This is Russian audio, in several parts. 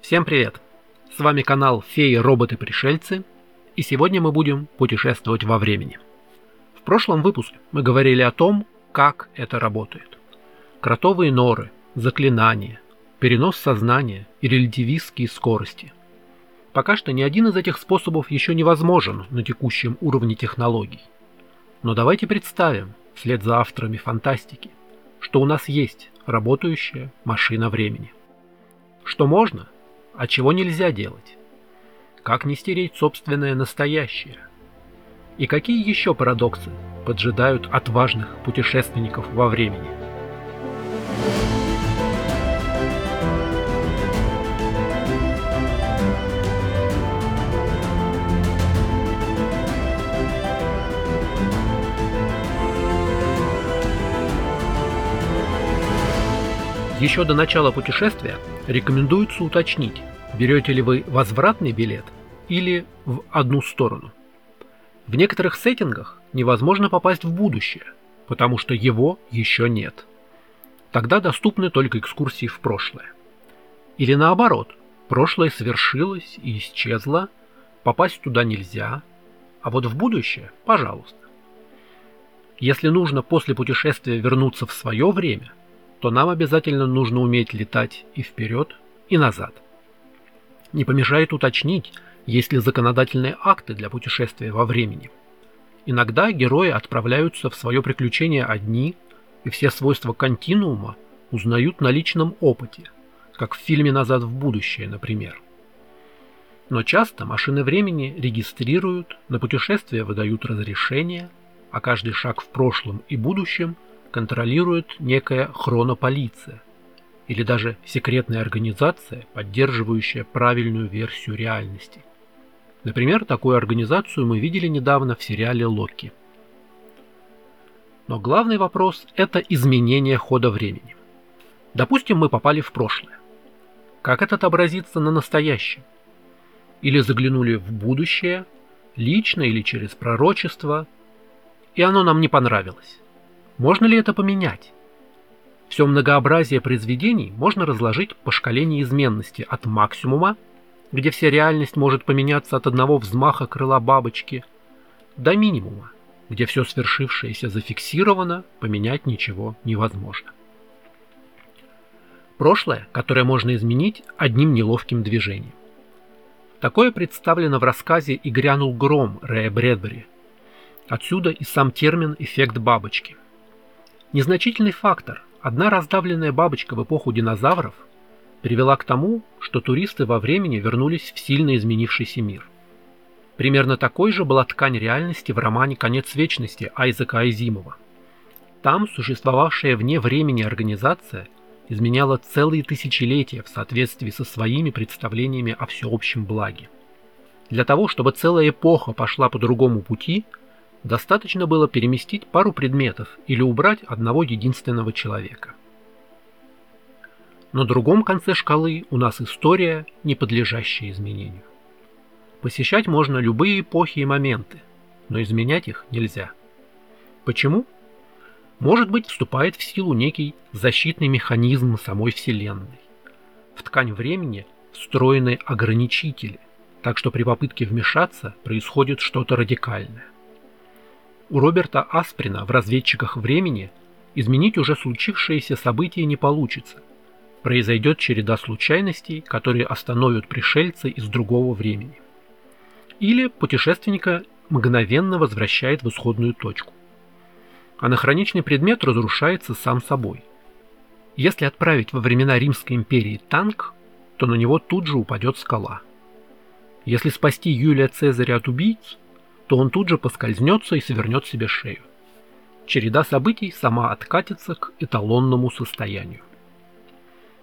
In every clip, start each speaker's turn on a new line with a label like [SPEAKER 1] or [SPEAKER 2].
[SPEAKER 1] Всем привет! С вами канал Феи, роботы, пришельцы, и сегодня мы будем путешествовать во времени. В прошлом выпуске мы говорили о том, как это работает. Кротовые норы, заклинания, перенос сознания и релятивистские скорости. Пока что ни один из этих способов еще невозможен на текущем уровне технологий. Но давайте представим, вслед за авторами фантастики, что у нас есть работающая машина времени. Что можно, а чего нельзя делать? Как не стереть собственное настоящее? И какие еще парадоксы поджидают отважных путешественников во времени? Еще до начала путешествия рекомендуется уточнить, берете ли вы возвратный билет или в одну сторону. В некоторых сеттингах невозможно попасть в будущее, потому что его еще нет. Тогда доступны только экскурсии в прошлое. Или наоборот, прошлое совершилось и исчезло, попасть туда нельзя, а вот в будущее – пожалуйста. Если нужно после путешествия вернуться в свое время – то нам обязательно нужно уметь летать и вперед, и назад. Не помешает уточнить, есть ли законодательные акты для путешествия во времени. Иногда герои отправляются в свое приключение одни, и все свойства континуума узнают на личном опыте, как в фильме «Назад в будущее», например. Но часто машины времени регистрируют, на путешествие выдают разрешение, а каждый шаг в прошлом и будущем контролирует некая хронополиция или даже секретная организация, поддерживающая правильную версию реальности. Например, такую организацию мы видели недавно в сериале «Локи». Но главный вопрос – это изменение хода времени. Допустим, мы попали в прошлое. Как это отобразится на настоящем? Или заглянули в будущее, лично или через пророчество, и оно нам не понравилось. Можно ли это поменять? Все многообразие произведений можно разложить по шкале неизменности от максимума, где вся реальность может поменяться от одного взмаха крыла бабочки, до минимума, где все свершившееся зафиксировано, поменять ничего невозможно. Прошлое, которое можно изменить одним неловким движением. Такое представлено в рассказе «И грянул гром» Рэя Брэдбери. Отсюда и сам термин «эффект бабочки». Незначительный фактор, одна раздавленная бабочка в эпоху динозавров, привела к тому, что туристы во времени вернулись в сильно изменившийся мир. Примерно такой же была ткань реальности в романе «Конец вечности» Айзека Айзимова. Там существовавшая вне времени организация изменяла целые тысячелетия в соответствии со своими представлениями о всеобщем благе. Для того, чтобы целая эпоха пошла по другому пути – Достаточно было переместить пару предметов или убрать одного единственного человека. На другом конце шкалы у нас история, не подлежащая изменению. Посещать можно любые эпохи и моменты, но изменять их нельзя. Почему? Может быть, вступает в силу некий защитный механизм самой Вселенной. В ткань времени встроены ограничители, так что при попытке вмешаться происходит что-то радикальное. У Роберта Асприна в «Разведчиках времени» изменить уже случившиеся события не получится. Произойдет череда случайностей, которые остановят пришельца из другого времени. Или путешественника мгновенно возвращает в исходную точку. Анахроничный предмет разрушается сам собой. Если отправить во времена Римской империи танк, то на него тут же упадет скала. Если спасти Юлия Цезаря от убийц, то он тут же поскользнется и свернет себе шею. Череда событий сама откатится к эталонному состоянию.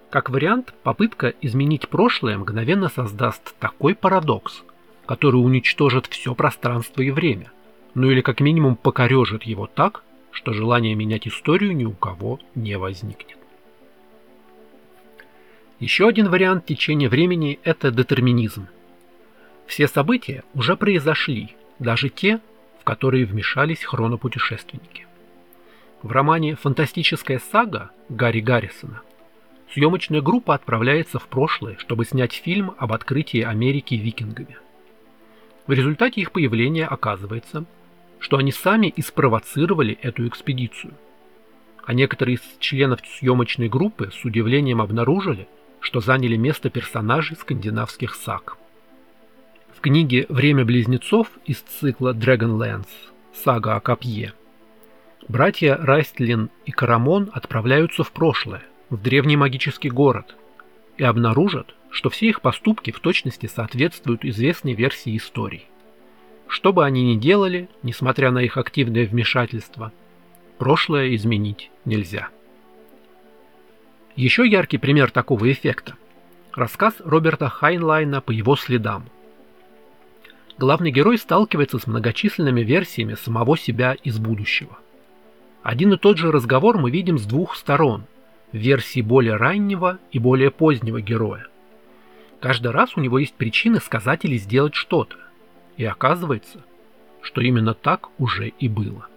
[SPEAKER 1] Как вариант, попытка изменить прошлое мгновенно создаст такой парадокс, который уничтожит все пространство и время, ну или как минимум покорежит его так, что желание менять историю ни у кого не возникнет. Еще один вариант течения времени – это детерминизм. Все события уже произошли, даже те, в которые вмешались хронопутешественники. В романе «Фантастическая сага» Гарри Гаррисона съемочная группа отправляется в прошлое, чтобы снять фильм об открытии Америки викингами. В результате их появления оказывается, что они сами и спровоцировали эту экспедицию. А некоторые из членов съемочной группы с удивлением обнаружили, что заняли место персонажей скандинавских саг. Книге «Время близнецов» из цикла Dragonlance «Сага о копье» братья Райстлин и Карамон отправляются в прошлое, в древний магический город, и обнаружат, что все их поступки в точности соответствуют известной версии истории. Что бы они ни делали, несмотря на их активное вмешательство, прошлое изменить нельзя. Еще яркий пример такого эффекта – рассказ Роберта Хайнлайна по его следам. Главный герой сталкивается с многочисленными версиями самого себя из будущего. Один и тот же разговор мы видим с двух сторон – версии более раннего и более позднего героя. Каждый раз у него есть причины сказать или сделать что-то. И оказывается, что именно так уже и было.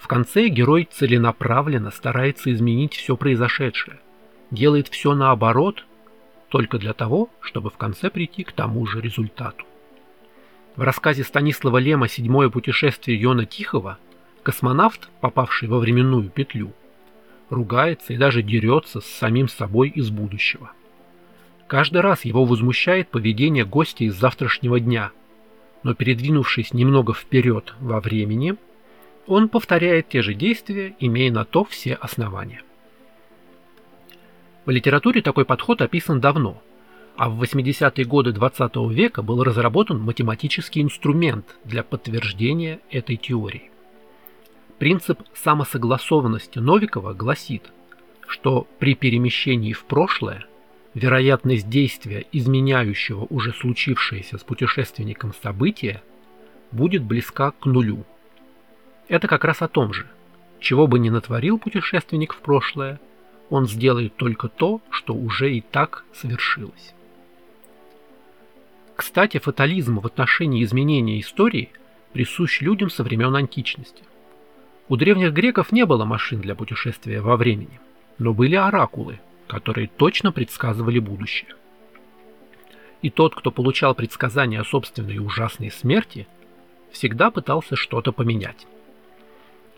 [SPEAKER 1] В конце герой целенаправленно старается изменить все произошедшее, делает все наоборот, только для того, чтобы в конце прийти к тому же результату. В рассказе Станислава Лема «Седьмое путешествие Йона Тихого» космонавт, попавший во временную петлю, ругается и даже дерется с самим собой из будущего. Каждый раз его возмущает поведение гостя из завтрашнего дня, но передвинувшись немного вперед во времени, он повторяет те же действия, имея на то все основания. В литературе такой подход описан давно, а в 80-е годы 20 -го века был разработан математический инструмент для подтверждения этой теории. Принцип самосогласованности Новикова гласит, что при перемещении в прошлое вероятность действия, изменяющего уже случившееся с путешественником событие, будет близка к нулю. Это как раз о том же. Чего бы ни натворил путешественник в прошлое, он сделает только то, что уже и так совершилось. Кстати, фатализм в отношении изменения истории присущ людям со времен античности. У древних греков не было машин для путешествия во времени, но были оракулы – которые точно предсказывали будущее. И тот, кто получал предсказания о собственной ужасной смерти, всегда пытался что-то поменять.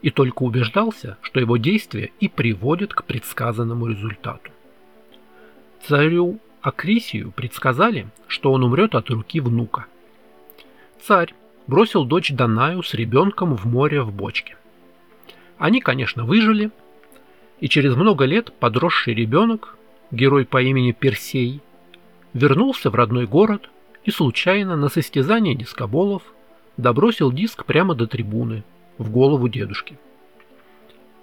[SPEAKER 1] И только убеждался, что его действия и приводят к предсказанному результату. Царю Акрисию предсказали, что он умрет от руки внука. Царь бросил дочь Данаю с ребенком в море в бочке. Они, конечно, выжили, и через много лет подросший ребенок, герой по имени Персей, вернулся в родной город и случайно на состязание дискоболов добросил диск прямо до трибуны, в голову дедушки.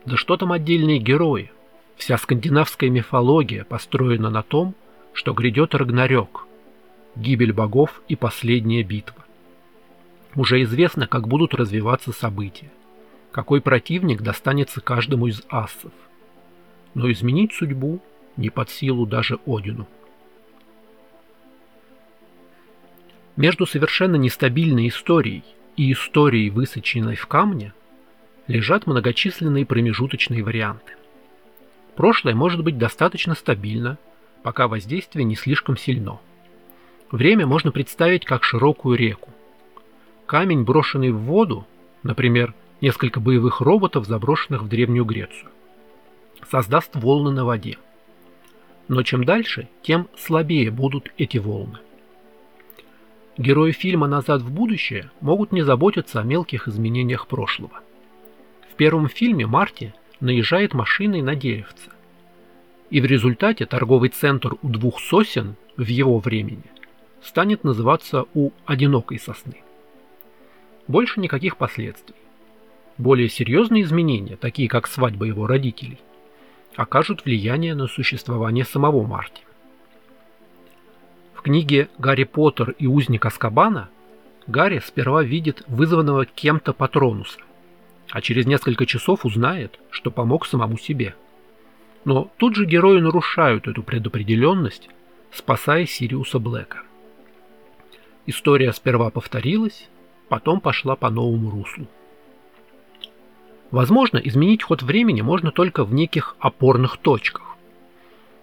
[SPEAKER 1] Да что там отдельные герои? Вся скандинавская мифология построена на том, что грядет Рагнарёк, гибель богов и последняя битва. Уже известно, как будут развиваться события, какой противник достанется каждому из ассов – но изменить судьбу не под силу даже Одину. Между совершенно нестабильной историей и историей, высоченной в камне, лежат многочисленные промежуточные варианты. Прошлое может быть достаточно стабильно, пока воздействие не слишком сильно. Время можно представить как широкую реку. Камень, брошенный в воду, например, несколько боевых роботов, заброшенных в Древнюю Грецию создаст волны на воде. Но чем дальше, тем слабее будут эти волны. Герои фильма «Назад в будущее» могут не заботиться о мелких изменениях прошлого. В первом фильме Марти наезжает машиной на деревце. И в результате торговый центр у двух сосен в его времени станет называться у одинокой сосны. Больше никаких последствий. Более серьезные изменения, такие как свадьба его родителей, окажут влияние на существование самого Марти. В книге «Гарри Поттер и узник Аскабана» Гарри сперва видит вызванного кем-то Патронуса, а через несколько часов узнает, что помог самому себе. Но тут же герои нарушают эту предопределенность, спасая Сириуса Блэка. История сперва повторилась, потом пошла по новому руслу. Возможно, изменить ход времени можно только в неких опорных точках.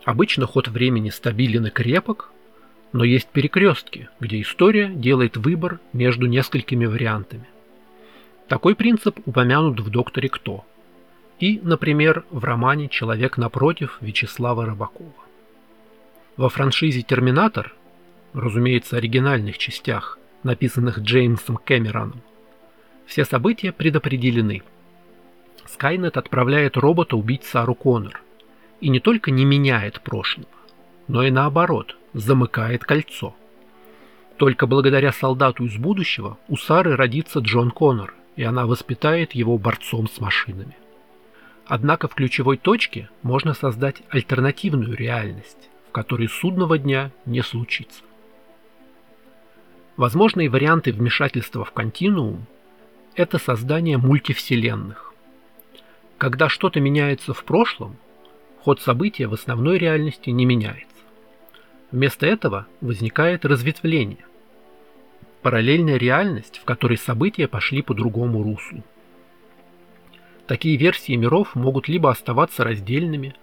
[SPEAKER 1] Обычно ход времени стабилен и крепок, но есть перекрестки, где история делает выбор между несколькими вариантами. Такой принцип упомянут в «Докторе Кто» и, например, в романе «Человек напротив» Вячеслава Рыбакова. Во франшизе «Терминатор», разумеется, оригинальных частях, написанных Джеймсом Кэмероном, все события предопределены. Скайнет отправляет робота убить Сару Коннор и не только не меняет прошлого, но и наоборот, замыкает кольцо. Только благодаря солдату из будущего у Сары родится Джон Коннор, и она воспитает его борцом с машинами. Однако в ключевой точке можно создать альтернативную реальность, в которой судного дня не случится. Возможные варианты вмешательства в континуум – это создание мультивселенных. Когда что-то меняется в прошлом, ход события в основной реальности не меняется. Вместо этого возникает разветвление. Параллельная реальность, в которой события пошли по другому руслу. Такие версии миров могут либо оставаться раздельными,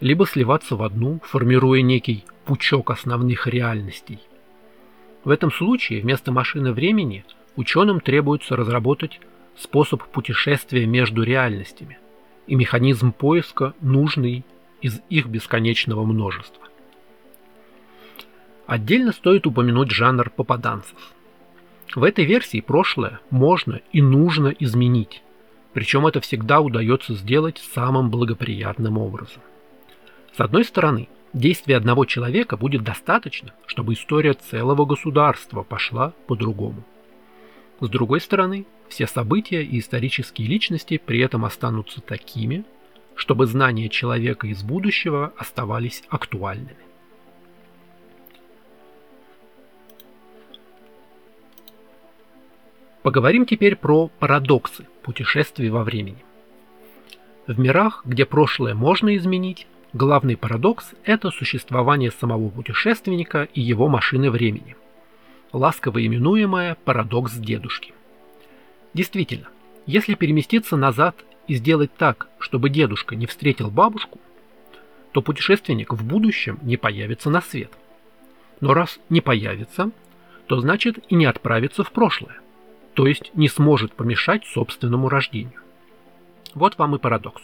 [SPEAKER 1] либо сливаться в одну, формируя некий пучок основных реальностей. В этом случае вместо машины времени ученым требуется разработать способ путешествия между реальностями и механизм поиска нужный из их бесконечного множества. Отдельно стоит упомянуть жанр попаданцев. В этой версии прошлое можно и нужно изменить, причем это всегда удается сделать самым благоприятным образом. С одной стороны, действия одного человека будет достаточно, чтобы история целого государства пошла по-другому. С другой стороны, все события и исторические личности при этом останутся такими, чтобы знания человека из будущего оставались актуальными. Поговорим теперь про парадоксы путешествий во времени. В мирах, где прошлое можно изменить, главный парадокс – это существование самого путешественника и его машины времени, ласково именуемое парадокс дедушки. Действительно, если переместиться назад и сделать так, чтобы дедушка не встретил бабушку, то путешественник в будущем не появится на свет. Но раз не появится, то значит и не отправится в прошлое то есть не сможет помешать собственному рождению. Вот вам и парадокс.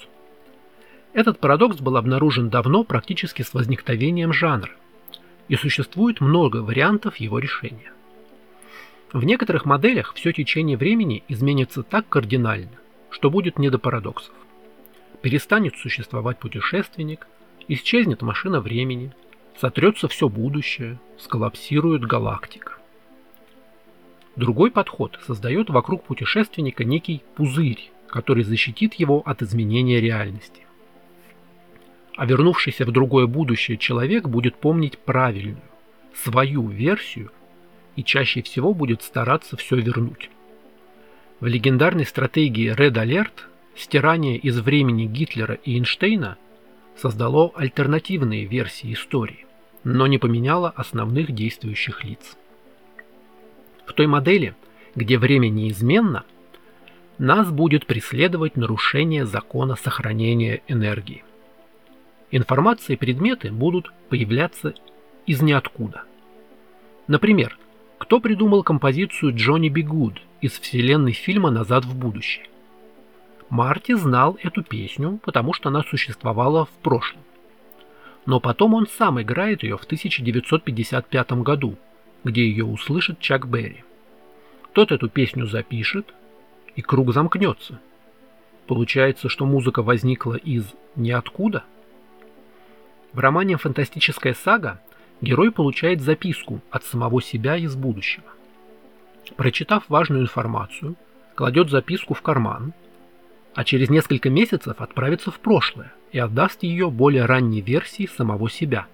[SPEAKER 1] Этот парадокс был обнаружен давно практически с возникновением жанра, и существует много вариантов его решения. В некоторых моделях все течение времени изменится так кардинально, что будет не до парадоксов. Перестанет существовать путешественник, исчезнет машина времени, сотрется все будущее, сколлапсирует галактика. Другой подход создает вокруг путешественника некий пузырь, который защитит его от изменения реальности. А вернувшийся в другое будущее человек будет помнить правильную, свою версию и чаще всего будет стараться все вернуть. В легендарной стратегии Red Alert стирание из времени Гитлера и Эйнштейна создало альтернативные версии истории, но не поменяло основных действующих лиц. В той модели, где время неизменно, нас будет преследовать нарушение закона сохранения энергии. Информация и предметы будут появляться из ниоткуда. Например, кто придумал композицию Джонни Би Гуд из вселенной фильма «Назад в будущее»? Марти знал эту песню, потому что она существовала в прошлом. Но потом он сам играет ее в 1955 году – где ее услышит Чак Берри. Тот эту песню запишет, и круг замкнется. Получается, что музыка возникла из ниоткуда? В романе «Фантастическая сага» герой получает записку от самого себя из будущего. Прочитав важную информацию, кладет записку в карман, а через несколько месяцев отправится в прошлое и отдаст ее более ранней версии самого себя.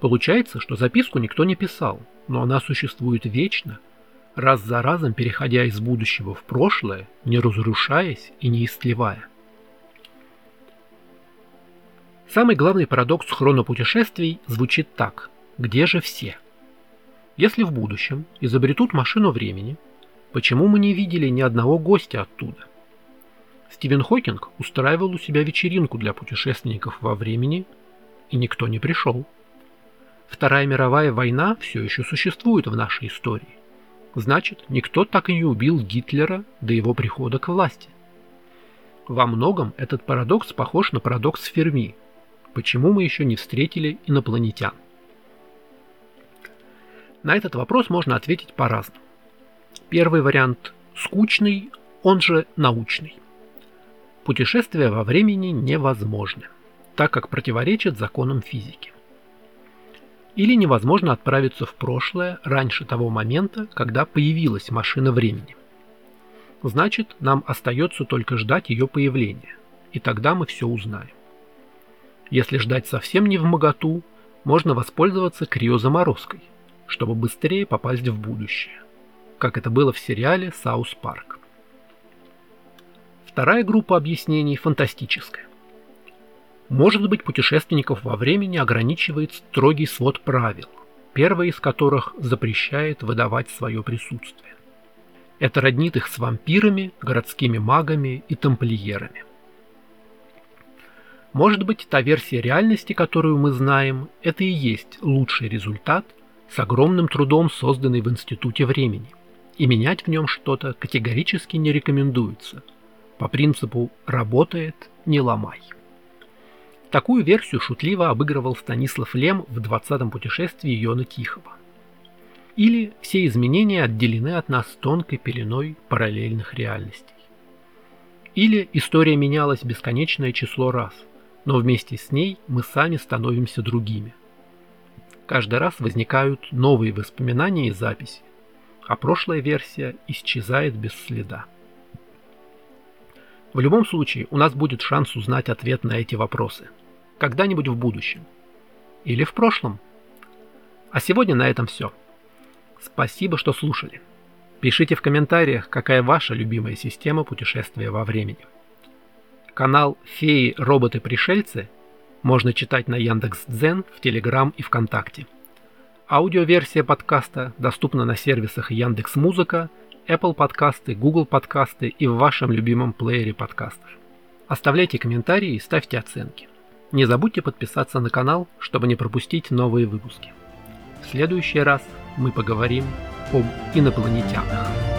[SPEAKER 1] Получается, что записку никто не писал, но она существует вечно, раз за разом переходя из будущего в прошлое, не разрушаясь и не истлевая. Самый главный парадокс хронопутешествий звучит так «Где же все?». Если в будущем изобретут машину времени, почему мы не видели ни одного гостя оттуда? Стивен Хокинг устраивал у себя вечеринку для путешественников во времени, и никто не пришел. Вторая мировая война все еще существует в нашей истории. Значит, никто так и не убил Гитлера до его прихода к власти. Во многом этот парадокс похож на парадокс Ферми. Почему мы еще не встретили инопланетян? На этот вопрос можно ответить по-разному. Первый вариант – скучный, он же научный. Путешествия во времени невозможны, так как противоречат законам физики. Или невозможно отправиться в прошлое раньше того момента, когда появилась машина времени. Значит, нам остается только ждать ее появления, и тогда мы все узнаем. Если ждать совсем невмоготу, можно воспользоваться криозаморозкой, чтобы быстрее попасть в будущее, как это было в сериале «Саус Парк». Вторая группа объяснений фантастическая. Может быть, путешественников во времени ограничивает строгий свод правил, первое из которых запрещает выдавать свое присутствие. Это роднит их с вампирами, городскими магами и тамплиерами. Может быть, та версия реальности, которую мы знаем, это и есть лучший результат с огромным трудом созданный в Институте времени, и менять в нем что-то категорически не рекомендуется. По принципу «работает, не ломай». Такую версию шутливо обыгрывал Станислав Лем в 20-м путешествии Йона Тихого. Или все изменения отделены от нас тонкой пеленой параллельных реальностей. Или история менялась бесконечное число раз, но вместе с ней мы сами становимся другими. Каждый раз возникают новые воспоминания и записи, а прошлая версия исчезает без следа. В любом случае, у нас будет шанс узнать ответ на эти вопросы. Когда-нибудь в будущем. Или в прошлом. А сегодня на этом все. Спасибо, что слушали. Пишите в комментариях, какая ваша любимая система путешествия во времени. Канал «Феи, роботы, пришельцы» можно читать на Яндекс.Дзен, в Телеграм и ВКонтакте. Аудиоверсия подкаста доступна на сервисах Яндекс Музыка, Apple подкасты, Google подкасты и в вашем любимом плеере подкастов. Оставляйте комментарии и ставьте оценки. Не забудьте подписаться на канал, чтобы не пропустить новые выпуски. В следующий раз мы поговорим об инопланетянах.